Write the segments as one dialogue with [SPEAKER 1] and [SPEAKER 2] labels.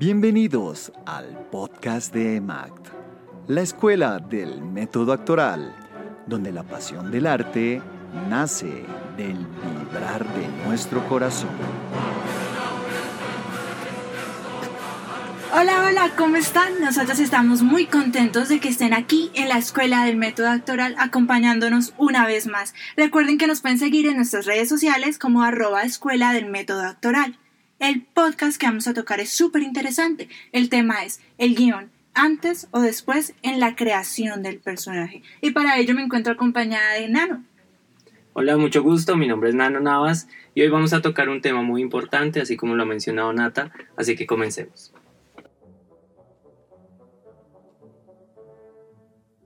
[SPEAKER 1] Bienvenidos al podcast de EMACT, la escuela del método actoral, donde la pasión del arte nace del vibrar de nuestro corazón.
[SPEAKER 2] Hola, hola, ¿cómo están? Nosotros estamos muy contentos de que estén aquí en la Escuela del Método Actoral acompañándonos una vez más. Recuerden que nos pueden seguir en nuestras redes sociales como arroba Escuela del Método Actoral. El podcast que vamos a tocar es súper interesante. El tema es el guion, antes o después en la creación del personaje. Y para ello me encuentro acompañada de Nano.
[SPEAKER 3] Hola, mucho gusto, mi nombre es Nano Navas y hoy vamos a tocar un tema muy importante, así como lo ha mencionado Nata, así que comencemos.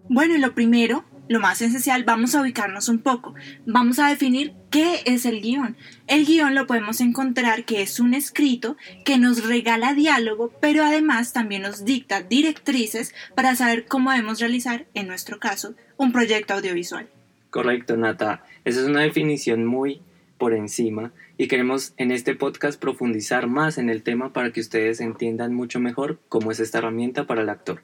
[SPEAKER 2] Bueno, lo primero, lo más esencial, vamos a ubicarnos un poco. Vamos a definir qué es el guion. El guion lo podemos encontrar que es un escrito que nos regala diálogo, pero además también nos dicta directrices para saber cómo debemos realizar, en nuestro caso, un proyecto audiovisual.
[SPEAKER 3] Correcto, Nata. Esa es una definición muy por encima y queremos en este podcast profundizar más en el tema para que ustedes entiendan mucho mejor cómo es esta herramienta para el actor.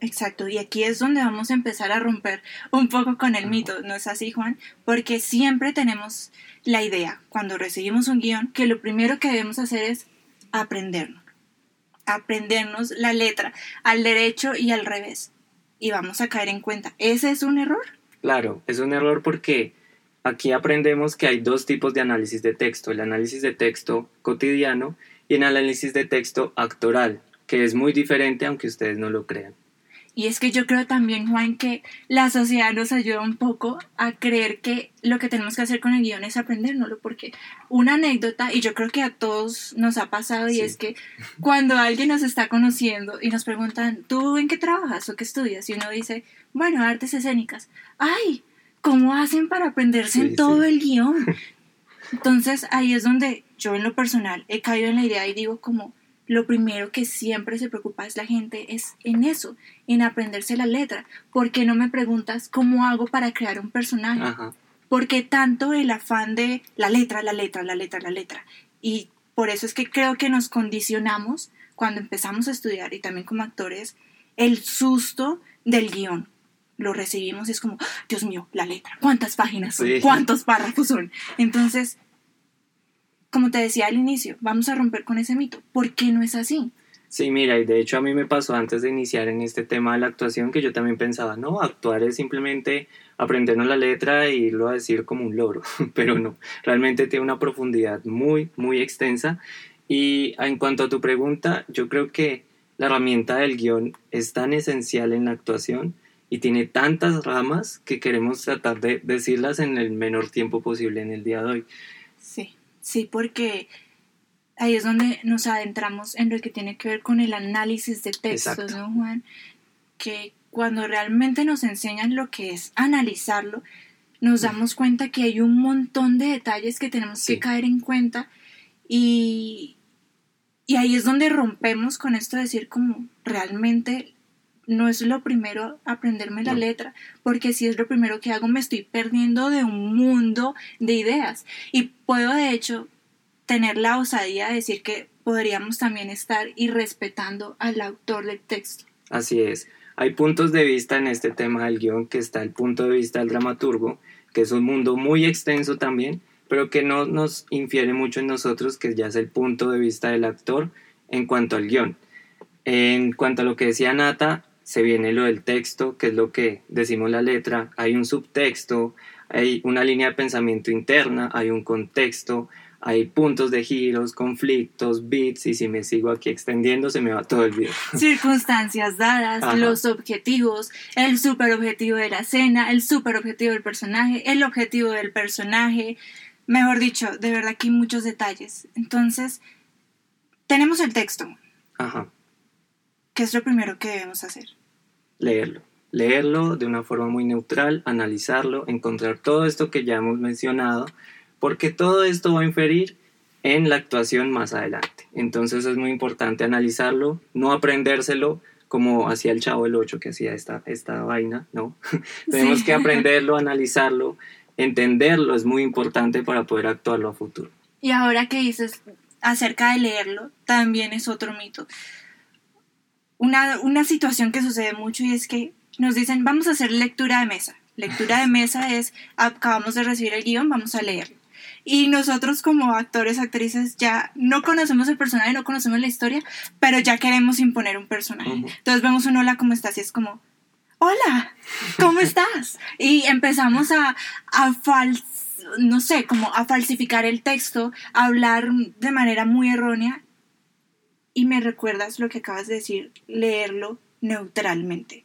[SPEAKER 2] Exacto, y aquí es donde vamos a empezar a romper un poco con el mito, ¿no es así, Juan? Porque siempre tenemos la idea, cuando recibimos un guion, que lo primero que debemos hacer es aprendernos, aprendernos la letra al derecho y al revés. Y vamos a caer en cuenta, ¿ese es un error?
[SPEAKER 3] Claro, es un error porque aquí aprendemos que hay dos tipos de análisis de texto, el análisis de texto cotidiano y el análisis de texto actoral, que es muy diferente aunque ustedes no lo crean.
[SPEAKER 2] Y es que yo creo también, Juan, que la sociedad nos ayuda un poco a creer que lo que tenemos que hacer con el guion es aprendérnoslo, porque una anécdota, y yo creo que a todos nos ha pasado, y es que cuando alguien nos está conociendo y nos preguntan, ¿tú en qué trabajas o qué estudias? Y uno dice, bueno, artes escénicas. ¡Ay! ¿Cómo hacen para aprenderse en todo el guion? Entonces ahí es donde yo en lo personal he caído en la idea y digo como, lo primero que siempre se preocupa es la gente es en eso, en aprenderse la letra. ¿Por qué no me preguntas cómo hago para crear un personaje? Porque ¿Por qué tanto el afán de la letra, la letra, la letra, la letra? Y por eso es que creo que nos condicionamos cuando empezamos a estudiar y también como actores el susto del guion. Lo recibimos y es como, ¡Ah, Dios mío, la letra, ¿cuántas páginas son? ¿Cuántos párrafos son? Entonces, como te decía al inicio, vamos a romper con ese mito. ¿Por qué no es así?
[SPEAKER 3] Sí, mira, y de hecho a mí me pasó antes de iniciar en este tema de la actuación que yo también pensaba, no, actuar es simplemente aprendernos la letra e irlo a decir como un loro, pero no, realmente tiene una profundidad muy, muy extensa. Y en cuanto a tu pregunta, yo creo que la herramienta del guion es tan esencial en la actuación y tiene tantas ramas que queremos tratar de decirlas en el menor tiempo posible en el día de hoy.
[SPEAKER 2] Sí. Sí, porque ahí es donde nos adentramos en lo que tiene que ver con el análisis de textos, ¿no, Juan? Que cuando realmente nos enseñan lo que es analizarlo, nos damos cuenta que hay un montón de detalles que tenemos que caer en cuenta y, y ahí es donde rompemos con esto de decir como realmente no es lo primero aprenderme la letra, porque si es lo primero que hago me estoy perdiendo de un mundo de ideas. Y puedo de hecho tener la osadía de decir que podríamos también estar irrespetando al autor del texto.
[SPEAKER 3] Así es. Hay puntos de vista en este tema del guion que está el punto de vista del dramaturgo, que es un mundo muy extenso también, pero que no nos infiere mucho en nosotros, que ya es el punto de vista del actor en cuanto al guion. En cuanto a lo que decía Nata, se viene lo del texto, que es lo que decimos la letra, hay un subtexto, hay una línea de pensamiento interna, hay un contexto, hay puntos de giros, conflictos, bits, y si me sigo aquí extendiendo se me va todo el video.
[SPEAKER 2] Circunstancias dadas, los objetivos, el superobjetivo de la escena, el superobjetivo del personaje, el objetivo del personaje, mejor dicho, de verdad hay muchos detalles. Entonces, tenemos el texto. Ajá. ¿Qué es lo primero que debemos hacer?
[SPEAKER 3] Leerlo. Leerlo de una forma muy neutral, analizarlo, encontrar todo esto que ya hemos mencionado, porque todo esto va a inferir en la actuación más adelante. Entonces es muy importante analizarlo, no aprendérselo como hacía el chavo el 8 que hacía esta, esta vaina, ¿no? Tenemos que aprenderlo, analizarlo, entenderlo, es muy importante para poder actuarlo a futuro.
[SPEAKER 2] Y ahora que dices acerca de leerlo, también es otro mito una, una situación que sucede mucho y es que nos dicen, vamos a hacer lectura de mesa. Lectura de mesa es, acabamos de recibir el guion, vamos a leerlo. Y nosotros como actores, actrices, ya no conocemos el personaje, no conocemos la historia, pero ya queremos imponer un personaje. Entonces vemos un hola, ¿cómo estás? Y es como, hola, ¿cómo estás? Y empezamos a, a no sé, como a falsificar el texto, a hablar de manera muy errónea. Y me recuerdas lo que acabas de decir, leerlo neutralmente.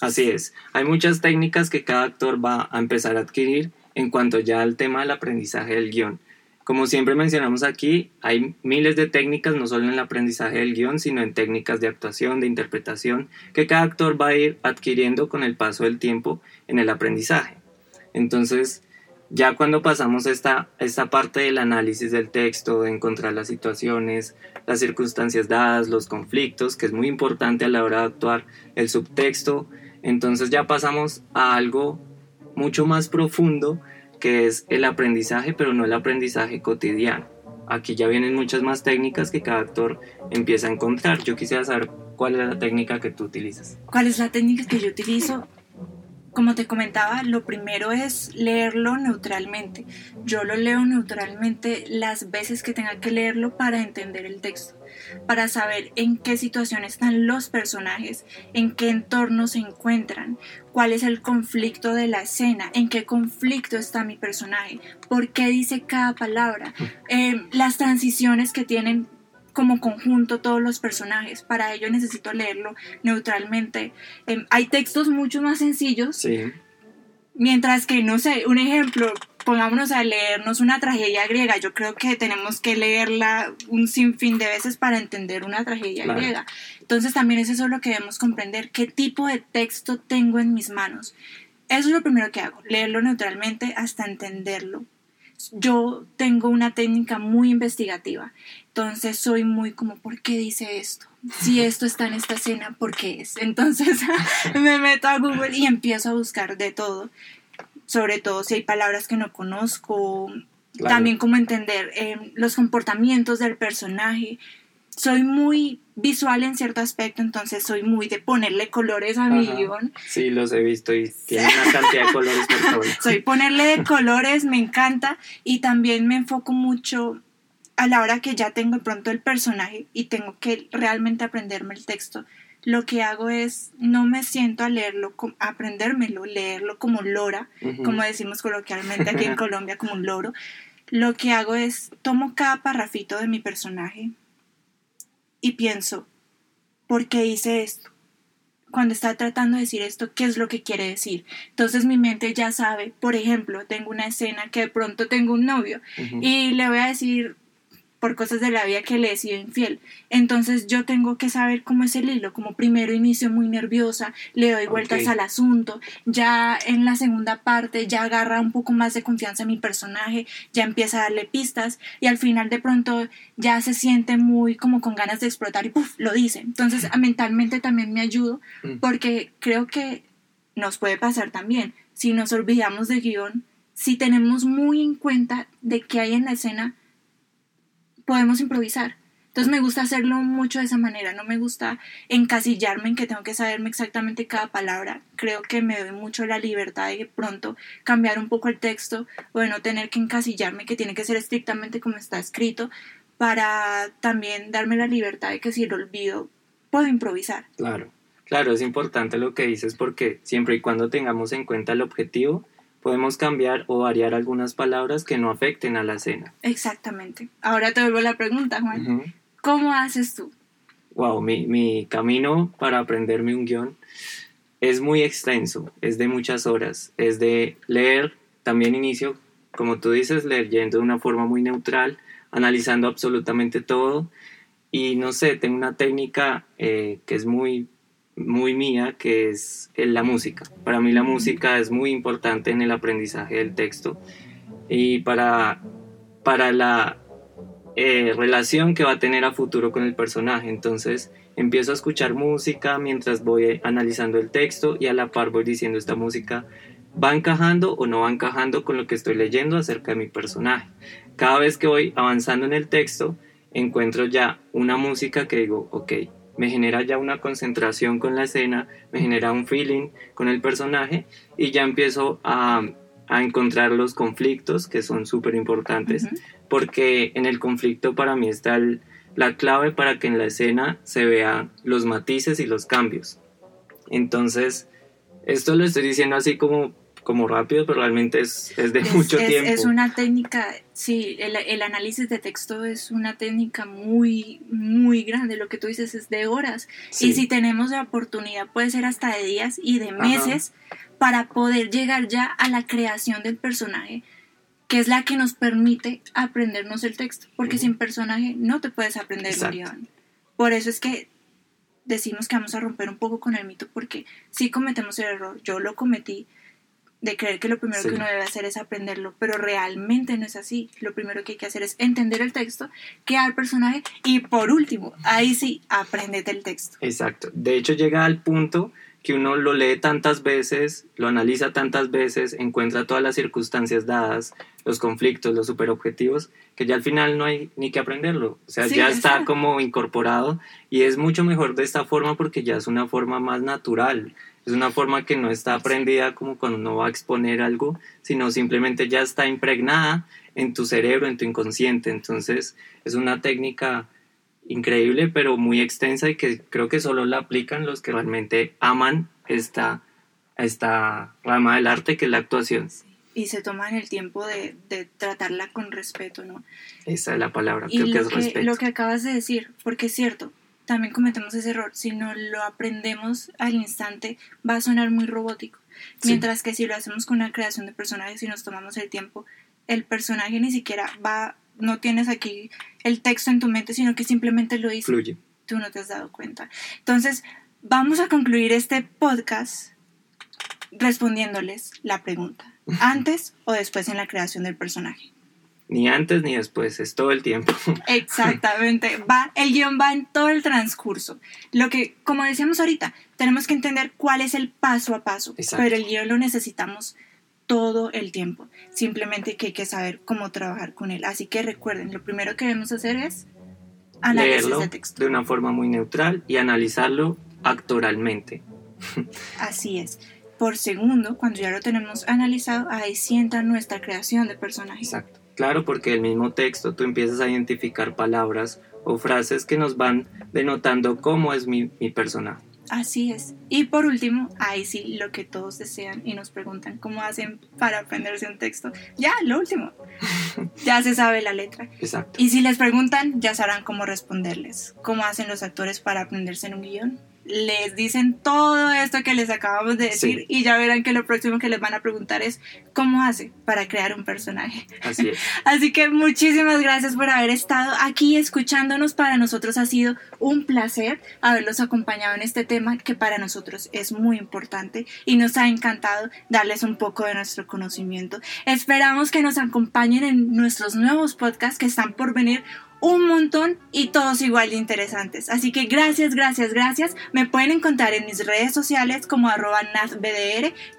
[SPEAKER 3] Así es. Hay muchas técnicas que cada actor va a empezar a adquirir en cuanto ya al tema del aprendizaje del guion. Como siempre mencionamos aquí, hay miles de técnicas, no solo en el aprendizaje del guion, sino en técnicas de actuación, de interpretación, que cada actor va a ir adquiriendo con el paso del tiempo en el aprendizaje. Entonces, ya cuando pasamos esta, esta parte del análisis del texto, de encontrar las situaciones, las circunstancias dadas, los conflictos, que es muy importante a la hora de actuar, el subtexto, entonces ya pasamos a algo mucho más profundo que es el aprendizaje, pero no el aprendizaje cotidiano. Aquí ya vienen muchas más técnicas que cada actor empieza a encontrar. Yo quisiera saber cuál es la técnica que tú utilizas.
[SPEAKER 2] ¿Cuál es la técnica que yo utilizo? Como te comentaba, lo primero es leerlo neutralmente. Yo lo leo neutralmente las veces que tenga que leerlo para entender el texto, para saber en qué situación están los personajes, en qué entorno se encuentran, cuál es el conflicto de la escena, en qué conflicto está mi personaje, por qué dice cada palabra, eh, las transiciones que tienen como conjunto todos los personajes. Para ello necesito leerlo neutralmente. Em, hay textos mucho más sencillos.
[SPEAKER 3] Sí.
[SPEAKER 2] Mientras que, no sé, un ejemplo, pongámonos a leernos una tragedia griega. Yo creo que tenemos que leerla un sinfín de veces para entender una tragedia griega. Entonces también es eso lo que debemos comprender. ¿Qué tipo de texto tengo en mis manos? Eso es lo primero que hago, leerlo neutralmente hasta entenderlo yo tengo una técnica muy investigativa, entonces soy muy como, ¿por qué dice esto? Si esto está en esta escena, ¿por qué es? Entonces me meto a Google y empiezo a buscar de todo, sobre todo si hay palabras que no conozco, también como entender eh, los comportamientos del personaje, soy muy visual en cierto aspecto, entonces soy muy de ponerle colores a mi guion.
[SPEAKER 3] Sí, los he visto y tiene una cantidad de colores por favor.
[SPEAKER 2] Soy ponerle de colores, me encanta y también me enfoco mucho a la hora que ya tengo pronto el personaje y tengo que realmente aprenderme el texto. Lo que hago es, no me siento a leerlo, a aprendérmelo, leerlo como lora, como decimos coloquialmente aquí en Colombia, como un loro. Lo que hago es, tomo cada parrafito de mi personaje, y pienso, ¿por qué hice esto? Cuando está tratando de decir esto, ¿qué es lo que quiere decir? Entonces mi mente ya sabe, por ejemplo, tengo una escena que de pronto tengo un novio y le voy a decir, por cosas de la vida que le he sido infiel. Entonces yo tengo que saber cómo es el hilo, como primero inicio muy nerviosa, le doy vueltas al asunto, ya en la segunda parte ya agarra un poco más de confianza en mi personaje, ya empieza a darle pistas y al final de pronto ya se siente muy como con ganas de explotar y puff, lo dice. Entonces mentalmente también me ayudo mm. porque creo que nos puede pasar también si nos olvidamos de guion, si tenemos muy en cuenta de qué hay en la escena, podemos improvisar. Entonces me gusta hacerlo mucho de esa manera, no me gusta encasillarme en que tengo que saberme exactamente cada palabra. Creo que me doy mucho la libertad de pronto cambiar un poco el texto o de no tener que encasillarme, que tiene que ser estrictamente como está escrito, para también darme la libertad de que si lo olvido, puedo improvisar.
[SPEAKER 3] Claro, claro, es importante lo que dices porque siempre y cuando tengamos en cuenta el objetivo, podemos cambiar o variar algunas palabras que no afecten a la escena.
[SPEAKER 2] Exactamente. Ahora te vuelvo la pregunta, Juan. ¿Cómo haces tú?
[SPEAKER 3] Wow, mi, mi camino para aprenderme un guion es muy extenso, es de muchas horas, es de leer, también inicio, como tú dices, leyendo de una forma muy neutral, analizando absolutamente todo y no sé, tengo una técnica eh, que es muy muy mía, que es la música. Para mí la música es muy importante en el aprendizaje del texto y para, para la eh, relación que va a tener a futuro con el personaje. Entonces empiezo a escuchar música mientras voy analizando el texto y a la par voy diciendo esta música va encajando o no va encajando con lo que estoy leyendo acerca de mi personaje. Cada vez que voy avanzando en el texto, encuentro ya una música que digo, ok, me genera ya una concentración con la escena, me genera un feeling con el personaje y ya empiezo a, a encontrar los conflictos que son súper importantes porque en el conflicto para mí está la clave para que en la escena se vean los matices y los cambios. Entonces, esto lo estoy diciendo así como como rápido, pero realmente es, es de mucho tiempo.
[SPEAKER 2] Es una técnica, sí, el, el, análisis de texto es una técnica muy, muy grande. Lo que tú dices es de horas. Y si tenemos la oportunidad, puede ser hasta de días y de meses para poder llegar ya a la creación del personaje, que es la que nos permite aprendernos el texto. Porque sin personaje no te puedes aprender el guion. Por eso es que decimos que vamos a romper un poco con el mito, porque si cometemos el error, yo lo cometí de creer que lo primero que uno debe hacer es aprenderlo, pero realmente no es así. Lo primero que hay que hacer es entender el texto, crear personaje y por último, ahí sí, aprendete el texto.
[SPEAKER 3] Exacto. De hecho llega al punto que uno lo lee tantas veces, lo analiza tantas veces, encuentra todas las circunstancias dadas, los conflictos, los superobjetivos, que ya al final no hay ni que aprenderlo. O sea, ya está como incorporado y es mucho mejor de esta forma porque ya es una forma más natural es una forma que no está aprendida como cuando uno va a exponer algo, sino simplemente ya está impregnada en tu cerebro, en tu inconsciente. Entonces es una técnica increíble, pero muy extensa y que creo que solo la aplican los que realmente aman esta, esta rama del arte que es la actuación.
[SPEAKER 2] Y se toman el tiempo de, de, tratarla con respeto, ¿no?
[SPEAKER 3] Esa es la palabra, creo que es respeto.
[SPEAKER 2] Lo que acabas de decir, porque es cierto, también cometemos ese error. Si no lo aprendemos al instante, va a sonar muy robótico. Mientras que si lo hacemos con una creación de personajes y nos tomamos el tiempo, el personaje ni siquiera va, no tienes aquí el texto en tu mente, sino que simplemente lo dice.
[SPEAKER 3] Fluye.
[SPEAKER 2] Tú no te has dado cuenta. Entonces, vamos a concluir este podcast respondiéndoles la pregunta, antes o después en la creación del personaje
[SPEAKER 3] ni antes ni después, es todo el tiempo.
[SPEAKER 2] Exactamente, va, el guion va en todo el transcurso. Lo que, como decíamos ahorita, tenemos que entender cuál es el paso a paso, pero el guion lo necesitamos todo el tiempo. Simplemente que hay que saber cómo trabajar con él. Así que recuerden, lo primero que debemos hacer es análisis de texto.
[SPEAKER 3] De una forma muy neutral y analizarlo actoralmente.
[SPEAKER 2] Así es. Por segundo, cuando ya lo tenemos analizado, ahí sienta nuestra creación de personaje.
[SPEAKER 3] Exacto. Claro, porque el mismo texto tú empiezas a identificar palabras o frases que nos van denotando cómo es mi, mi personaje.
[SPEAKER 2] Así es. Y por último, ahí sí, lo que todos desean y nos preguntan cómo hacen para aprenderse un texto. Ya, lo último. ya se sabe la letra.
[SPEAKER 3] Exacto.
[SPEAKER 2] Y si les preguntan, ya sabrán cómo responderles. ¿Cómo hacen los actores para aprenderse en un guion? Les dicen todo esto que les acabamos de decir y ya verán que lo próximo que les van a preguntar es cómo hace para crear un personaje.
[SPEAKER 3] Así es.
[SPEAKER 2] Así que muchísimas gracias por haber estado aquí escuchándonos. Para nosotros ha sido un placer haberlos acompañado en este tema que para nosotros es muy importante y nos ha encantado darles un poco de nuestro conocimiento. Esperamos que nos acompañen en nuestros nuevos podcasts que están por venir un montón y todos igual de interesantes. Así que gracias, gracias, gracias. Me pueden encontrar en mis redes sociales como arroba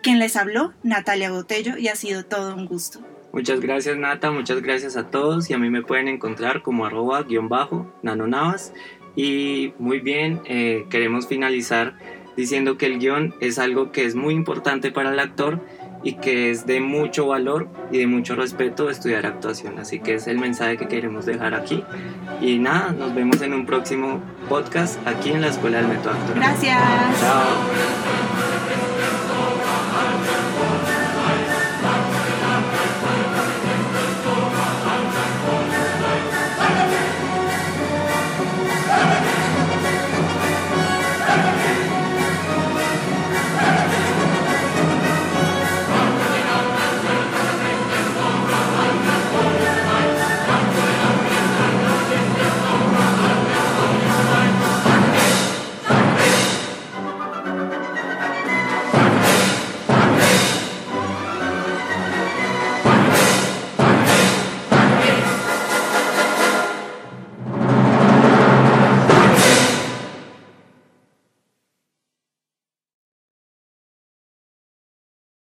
[SPEAKER 2] quien les habló, Natalia Botello, y ha sido todo un gusto.
[SPEAKER 3] Muchas gracias Nata, muchas gracias a todos y a mí me pueden encontrar como arroba guion bajo nanonavas y muy bien, eh, queremos finalizar diciendo que el guion es algo que es muy importante para el actor y que es de mucho valor y de mucho respeto estudiar actuación. Así que es el mensaje que queremos dejar aquí. Y nada, nos vemos en un próximo podcast aquí en la Escuela del Método Actoral.
[SPEAKER 2] Gracias.
[SPEAKER 3] Chao.